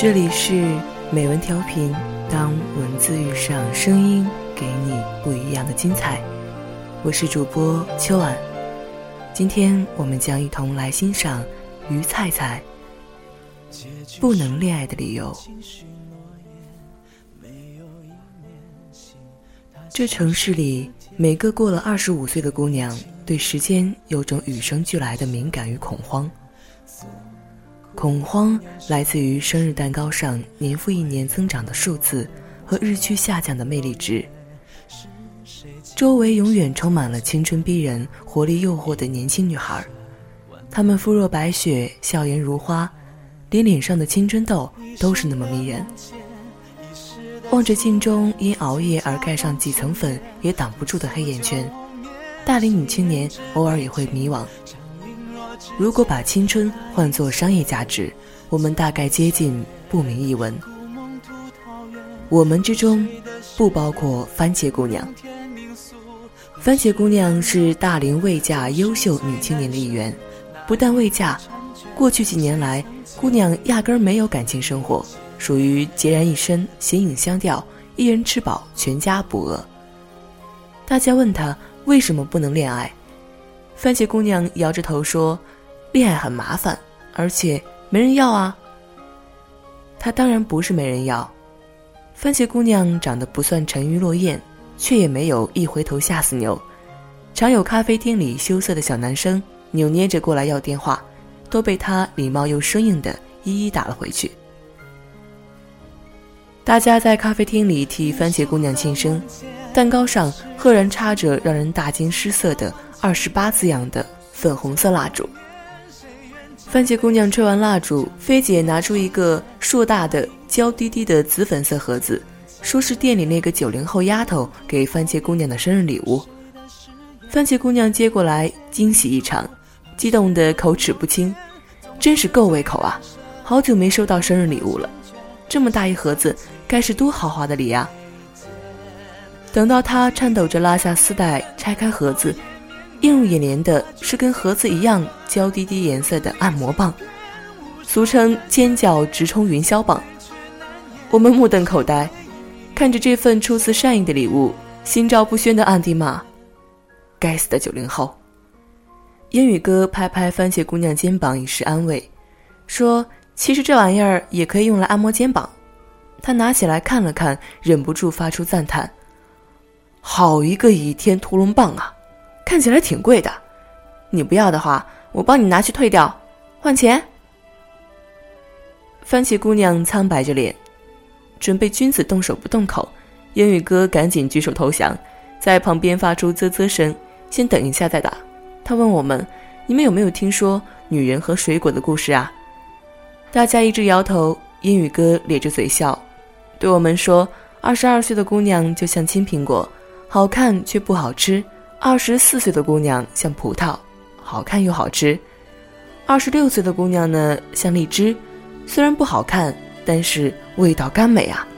这里是美文调频，当文字遇上声音，给你不一样的精彩。我是主播秋晚，今天我们将一同来欣赏于菜菜不能恋爱的理由。这城市里，每个过了二十五岁的姑娘，对时间有种与生俱来的敏感与恐慌。恐慌来自于生日蛋糕上年复一年增长的数字和日趋下降的魅力值。周围永远充满了青春逼人、活力诱惑的年轻女孩，她们肤若白雪，笑颜如花，连脸上的青春痘都是那么迷人。望着镜中因熬夜而盖上几层粉也挡不住的黑眼圈，大龄女青年偶尔也会迷惘。如果把青春换作商业价值，我们大概接近不明一文。我们之中不包括番茄姑娘。番茄姑娘是大龄未嫁优秀女青年的一员，不但未嫁，过去几年来，姑娘压根儿没有感情生活，属于孑然一身，形影相吊，一人吃饱全家不饿。大家问她为什么不能恋爱？番茄姑娘摇着头说：“恋爱很麻烦，而且没人要啊。”她当然不是没人要。番茄姑娘长得不算沉鱼落雁，却也没有一回头吓死牛。常有咖啡厅里羞涩的小男生扭捏着过来要电话，都被她礼貌又生硬的一一打了回去。大家在咖啡厅里替番茄姑娘庆生，蛋糕上赫然插着让人大惊失色的。二十八字样的粉红色蜡烛。番茄姑娘吹完蜡烛，菲姐拿出一个硕大的娇滴滴的紫粉色盒子，说是店里那个九零后丫头给番茄姑娘的生日礼物。番茄姑娘接过来，惊喜异常，激动得口齿不清，真是够胃口啊！好久没收到生日礼物了，这么大一盒子，该是多豪华的礼啊！等到她颤抖着拉下丝带，拆开盒子。映入眼帘的是跟盒子一样娇滴滴颜色的按摩棒，俗称“尖叫直冲云霄棒”。我们目瞪口呆，看着这份出自善意的礼物，心照不宣的暗地骂：“该死的九零后！”英语哥拍拍番茄姑娘肩膀以示安慰，说：“其实这玩意儿也可以用来按摩肩膀。”他拿起来看了看，忍不住发出赞叹：“好一个倚天屠龙棒啊！”看起来挺贵的，你不要的话，我帮你拿去退掉，换钱。番茄姑娘苍白着脸，准备君子动手不动口，英语哥赶紧举手投降，在旁边发出啧啧声，先等一下再打。他问我们：“你们有没有听说女人和水果的故事啊？”大家一直摇头。英语哥咧着嘴笑，对我们说：“二十二岁的姑娘就像青苹果，好看却不好吃。”二十四岁的姑娘像葡萄，好看又好吃；二十六岁的姑娘呢，像荔枝，虽然不好看，但是味道甘美啊。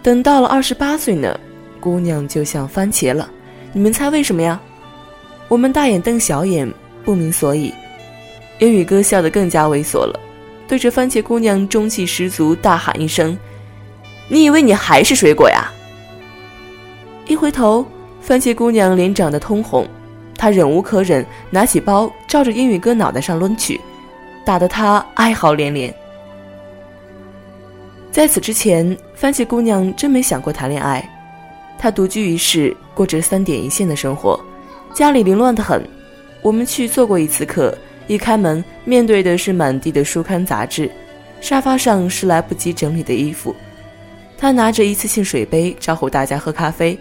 等到了二十八岁呢，姑娘就像番茄了。你们猜为什么呀？我们大眼瞪小眼，不明所以。英语哥笑得更加猥琐了，对着番茄姑娘中气十足大喊一声：“你以为你还是水果呀？”一回头。番茄姑娘脸长得通红，她忍无可忍，拿起包照着英语哥脑袋上抡去，打得他哀嚎连连。在此之前，番茄姑娘真没想过谈恋爱，她独居一室，过着三点一线的生活，家里凌乱得很。我们去做过一次客，一开门面对的是满地的书刊杂志，沙发上是来不及整理的衣服。她拿着一次性水杯招呼大家喝咖啡。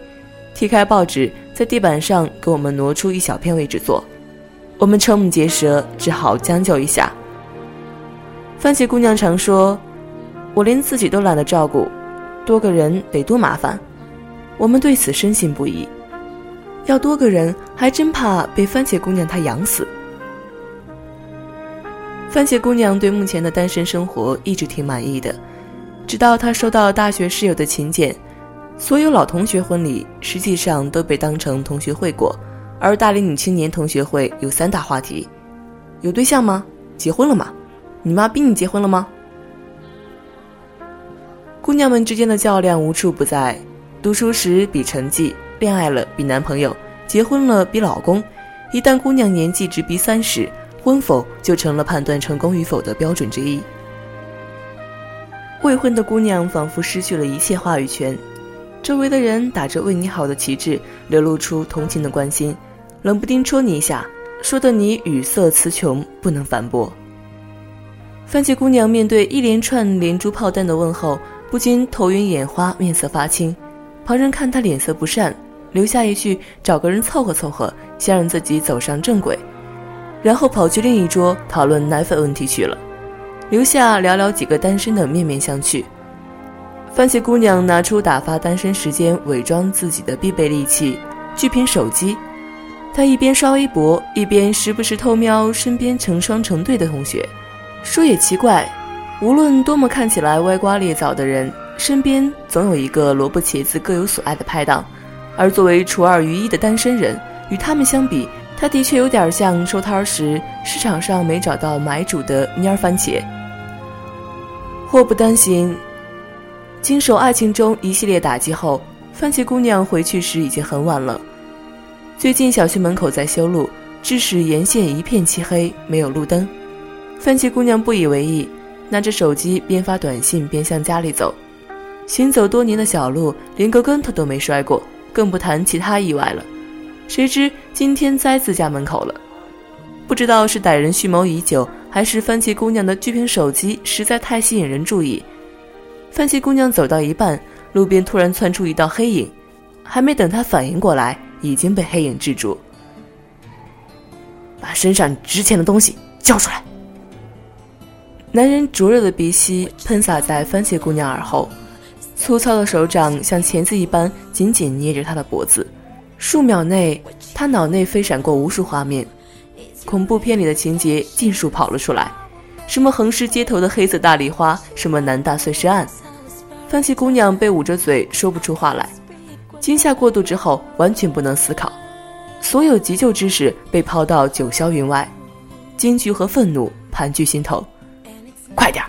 踢开报纸，在地板上给我们挪出一小片位置坐，我们瞠目结舌，只好将就一下。番茄姑娘常说：“我连自己都懒得照顾，多个人得多麻烦。”我们对此深信不疑。要多个人，还真怕被番茄姑娘她养死。番茄姑娘对目前的单身生活一直挺满意的，直到她收到大学室友的请柬。所有老同学婚礼实际上都被当成同学会过，而大龄女青年同学会有三大话题：有对象吗？结婚了吗？你妈逼你结婚了吗？姑娘们之间的较量无处不在，读书时比成绩，恋爱了比男朋友，结婚了比老公。一旦姑娘年纪直逼三十，婚否就成了判断成功与否的标准之一。未婚的姑娘仿佛失去了一切话语权，周围的人打着为你好的旗帜，流露出同情的关心，冷不丁戳你一下，说的你语塞词穷，不能反驳。番茄姑娘面对一连串连珠炮弹的问候，不禁头晕眼花，面色发青。旁人看她脸色不善，留下一句：“找个人凑合凑合，先让自己走上正轨。”然后跑去另一桌讨论奶粉问题去了。留下寥寥几个单身的面面相觑。番茄姑娘拿出打发单身时间、伪装自己的必备利器——巨屏手机。她一边刷微博，一边时不时偷瞄身边成双成对的同学。说也奇怪，无论多么看起来歪瓜裂枣的人，身边总有一个萝卜茄子各有所爱的拍档。而作为除二于一的单身人，与他们相比，她的确有点像收摊时市场上没找到买主的蔫番茄。祸不单行，经受爱情中一系列打击后，番茄姑娘回去时已经很晚了。最近小区门口在修路，致使沿线一片漆黑，没有路灯。番茄姑娘不以为意，拿着手机边发短信边向家里走。行走多年的小路，连个跟头都没摔过，更不谈其他意外了。谁知今天栽自家门口了，不知道是歹人蓄谋已久。还是番茄姑娘的巨屏手机实在太吸引人注意。番茄姑娘走到一半，路边突然窜出一道黑影，还没等她反应过来，已经被黑影制住。把身上值钱的东西交出来！男人灼热的鼻息喷洒在番茄姑娘耳后，粗糙的手掌像钳子一般紧紧捏着她的脖子。数秒内，她脑内飞闪过无数画面。恐怖片里的情节尽数跑了出来，什么横尸街头的黑色大丽花，什么南大碎尸案。番茄姑娘被捂着嘴说不出话来，惊吓过度之后完全不能思考，所有急救知识被抛到九霄云外，惊惧和愤怒盘踞心头。快点！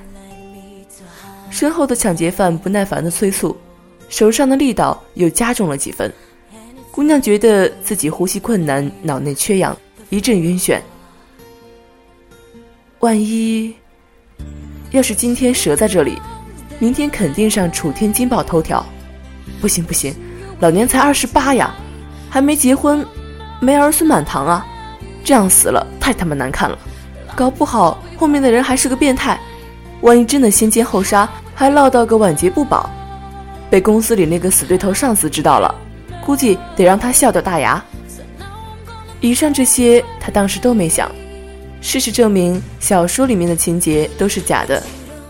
身后的抢劫犯不耐烦的催促，手上的力道又加重了几分。姑娘觉得自己呼吸困难，脑内缺氧。一阵晕眩。万一要是今天折在这里，明天肯定上《楚天金报》头条。不行不行，老娘才二十八呀，还没结婚，没儿孙满堂啊！这样死了太他妈难看了，搞不好后面的人还是个变态。万一真的先奸后杀，还落到个晚节不保，被公司里那个死对头上司知道了，估计得让他笑掉大牙。以上这些，他当时都没想。事实证明，小说里面的情节都是假的。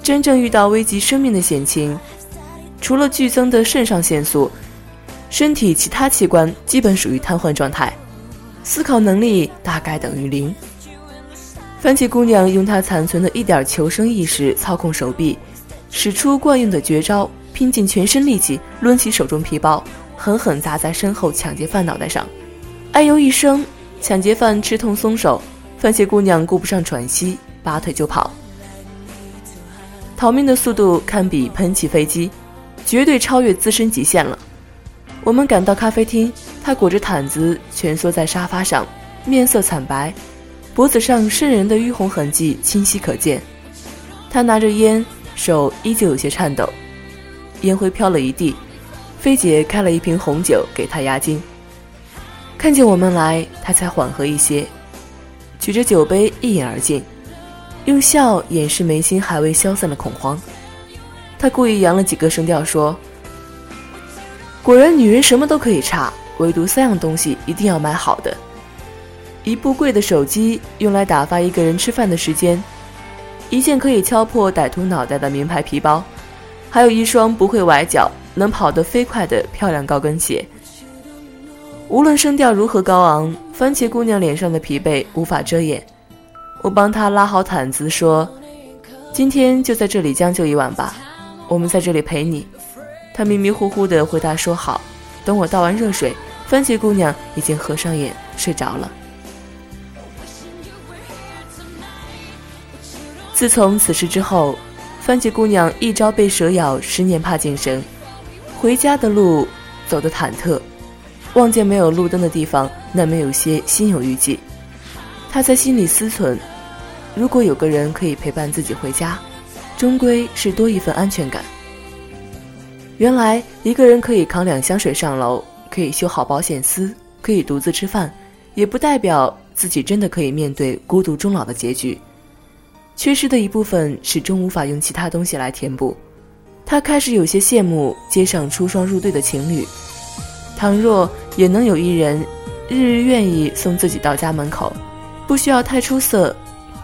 真正遇到危及生命的险情，除了剧增的肾上腺素，身体其他器官基本属于瘫痪状态，思考能力大概等于零。番茄姑娘用她残存的一点求生意识操控手臂，使出惯用的绝招，拼尽全身力气抡起手中皮包，狠狠砸在身后抢劫犯脑袋上，哎呦一声。抢劫犯吃痛松手，番茄姑娘顾不上喘息，拔腿就跑。逃命的速度堪比喷气飞机，绝对超越自身极限了。我们赶到咖啡厅，她裹着毯子蜷缩在沙发上，面色惨白，脖子上渗人的淤红痕迹清晰可见。她拿着烟，手依旧有些颤抖，烟灰飘了一地。菲姐开了一瓶红酒给她压惊。看见我们来，他才缓和一些，举着酒杯一饮而尽，用笑掩饰眉心还未消散的恐慌。他故意扬了几个声调说：“果然，女人什么都可以差，唯独三样东西一定要买好的：一部贵的手机，用来打发一个人吃饭的时间；一件可以敲破歹徒脑袋的名牌皮包；还有一双不会崴脚、能跑得飞快的漂亮高跟鞋。”无论声调如何高昂，番茄姑娘脸上的疲惫无法遮掩。我帮她拉好毯子，说：“今天就在这里将就一晚吧，我们在这里陪你。”她迷迷糊糊地回答说：“好。”等我倒完热水，番茄姑娘已经合上眼睡着了。自从此事之后，番茄姑娘一朝被蛇咬，十年怕井绳。回家的路走得忐忑，望见没有路灯的地方，难免有些心有余悸。他在心里思忖：如果有个人可以陪伴自己回家，终归是多一份安全感。原来一个人可以扛两箱水上楼，可以修好保险丝，可以独自吃饭，也不代表自己真的可以面对孤独终老的结局。缺失的一部分始终无法用其他东西来填补。他开始有些羡慕街上出双入对的情侣，倘若也能有一人，日日愿意送自己到家门口，不需要太出色，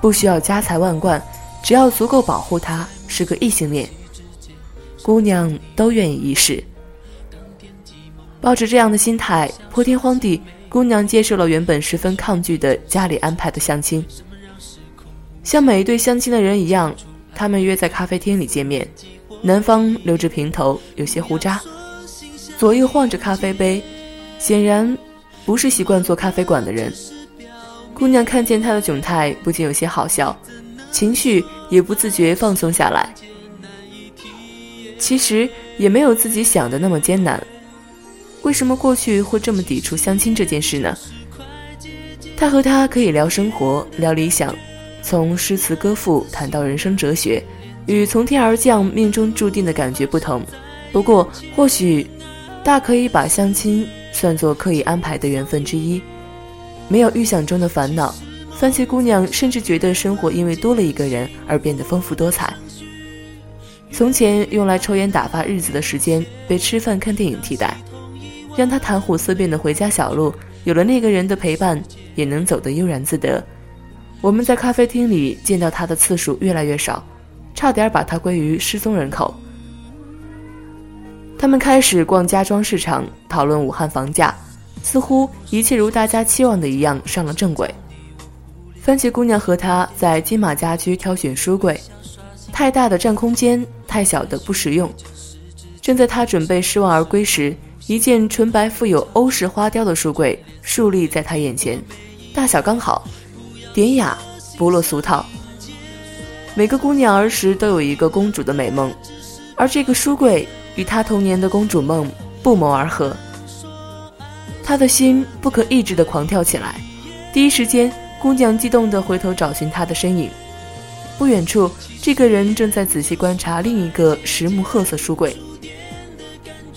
不需要家财万贯，只要足够保护他，是个异性恋。姑娘都愿意一试。抱着这样的心态，破天荒地，姑娘接受了原本十分抗拒的家里安排的相亲。像每一对相亲的人一样，他们约在咖啡厅里见面。男方留着平头，有些胡渣，左右晃着咖啡杯，显然不是习惯做咖啡馆的人。姑娘看见他的窘态，不禁有些好笑，情绪也不自觉放松下来。其实也没有自己想的那么艰难。为什么过去会这么抵触相亲这件事呢？他和他可以聊生活，聊理想，从诗词歌赋谈到人生哲学，与从天而降、命中注定的感觉不同。不过，或许大可以把相亲算作刻意安排的缘分之一。没有预想中的烦恼，番茄姑娘甚至觉得生活因为多了一个人而变得丰富多彩。从前用来抽烟打发日子的时间，被吃饭看电影替代，让他谈虎色变的回家小路，有了那个人的陪伴，也能走得悠然自得。我们在咖啡厅里见到他的次数越来越少，差点把他归于失踪人口。他们开始逛家装市场，讨论武汉房价，似乎一切如大家期望的一样上了正轨。番茄姑娘和他在金马家居挑选书柜。太大的占空间，太小的不实用。正在他准备失望而归时，一件纯白富有欧式花雕的书柜竖立在他眼前，大小刚好，典雅不落俗套。每个姑娘儿时都有一个公主的美梦，而这个书柜与她童年的公主梦不谋而合。她的心不可抑制地狂跳起来，第一时间，姑娘激动地回头找寻他的身影。不远处，这个人正在仔细观察另一个实木褐色书柜。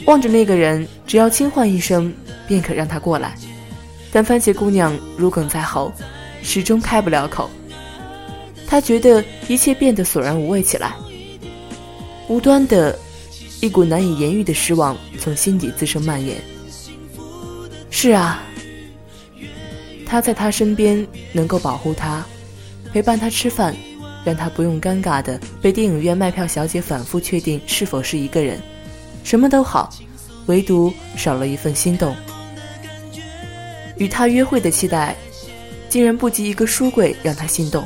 望着那个人，只要轻唤一声，便可让他过来。但番茄姑娘如鲠在喉，始终开不了口。她觉得一切变得索然无味起来。无端的，一股难以言喻的失望从心底滋生蔓延。是啊，他在他身边，能够保护他，陪伴他吃饭。让他不用尴尬的被电影院卖票小姐反复确定是否是一个人，什么都好，唯独少了一份心动。与他约会的期待，竟然不及一个书柜让他心动。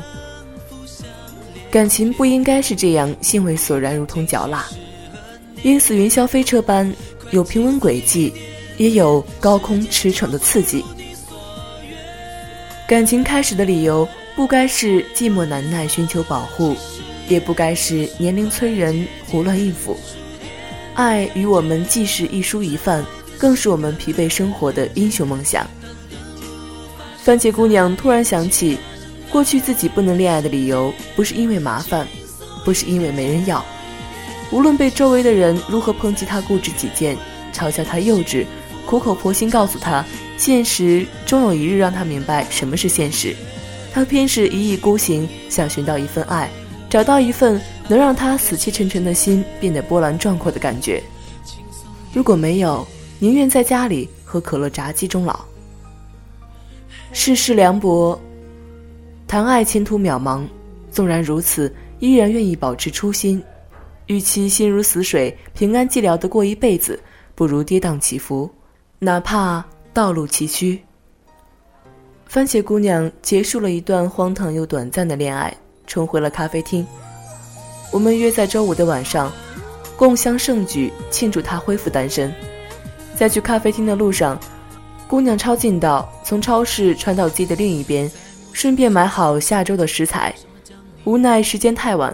感情不应该是这样，心为索然，如同嚼蜡，因此云霄飞车般有平稳轨迹，也有高空驰骋的刺激。感情开始的理由。不该是寂寞难耐寻求保护，也不该是年龄催人胡乱应付。爱与我们既是一蔬一饭，更是我们疲惫生活的英雄梦想。番茄姑娘突然想起，过去自己不能恋爱的理由，不是因为麻烦，不是因为没人要。无论被周围的人如何抨击他固执己见，嘲笑他幼稚，苦口婆心告诉他，现实终有一日让他明白什么是现实。他偏是一意孤行，想寻到一份爱，找到一份能让他死气沉沉的心变得波澜壮阔的感觉。如果没有，宁愿在家里喝可乐炸鸡终老。世事凉薄，谈爱前途渺茫。纵然如此，依然愿意保持初心。与其心如死水，平安寂寥的过一辈子，不如跌宕起伏，哪怕道路崎岖。番茄姑娘结束了一段荒唐又短暂的恋爱，重回了咖啡厅。我们约在周五的晚上，共襄盛举庆祝她恢复单身。在去咖啡厅的路上，姑娘抄近道，从超市穿到街的另一边，顺便买好下周的食材。无奈时间太晚，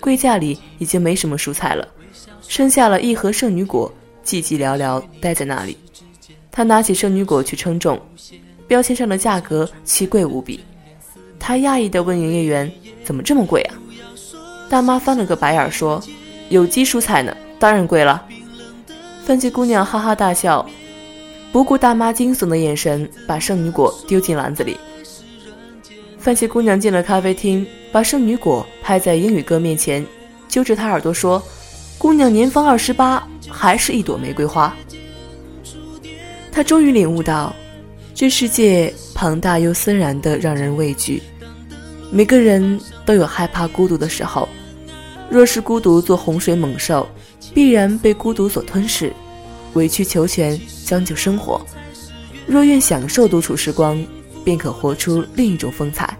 柜架里已经没什么蔬菜了，剩下了一盒圣女果，寂寂寥寥待在那里。他拿起圣女果去称重，标签上的价格奇贵无比。他讶异地问营业员：“怎么这么贵啊？”大妈翻了个白眼说：“有机蔬菜呢，当然贵了。”番茄姑娘哈哈大笑，不顾大妈惊悚的眼神，把圣女果丢进篮子里。番茄姑娘进了咖啡厅，把圣女果拍在英语哥面前，揪着他耳朵说：“姑娘年方二十八，还是一朵玫瑰花。”他终于领悟到，这世界庞大又森然的，让人畏惧。每个人都有害怕孤独的时候，若是孤独做洪水猛兽，必然被孤独所吞噬，委曲求全，将就生活。若愿享受独处时光，便可活出另一种风采。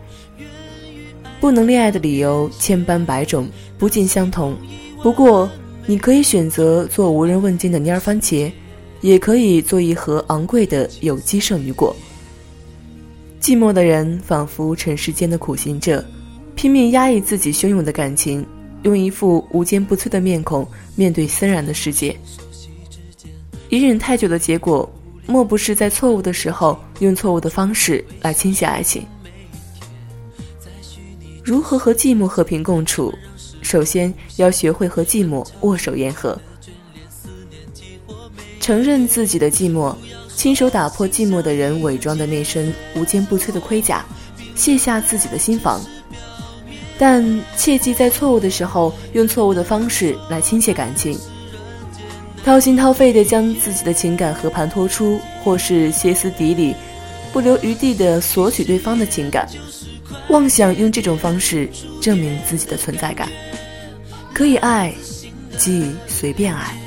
不能恋爱的理由千般百种，不尽相同。不过，你可以选择做无人问津的蔫儿番茄，也可以做一盒昂贵的有机圣女果。寂寞的人仿佛尘世间的苦行者，拼命压抑自己汹涌的感情，用一副无坚不摧的面孔面对森然的世界。隐忍太久的结果，莫不是在错误的时候用错误的方式来倾泻爱情？如何和寂寞和平共处？首先要学会和寂寞握手言和，承认自己的寂寞。亲手打破寂寞的人伪装的那身无坚不摧的盔甲，卸下自己的心防，但切记在错误的时候用错误的方式来倾泻感情，掏心掏肺地将自己的情感和盘托出，或是歇斯底里、不留余地地索取对方的情感，妄想用这种方式证明自己的存在感。可以爱，即随便爱。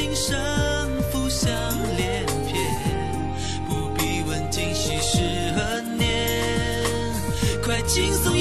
今生浮想联翩不必问今夕是何年。快尽诉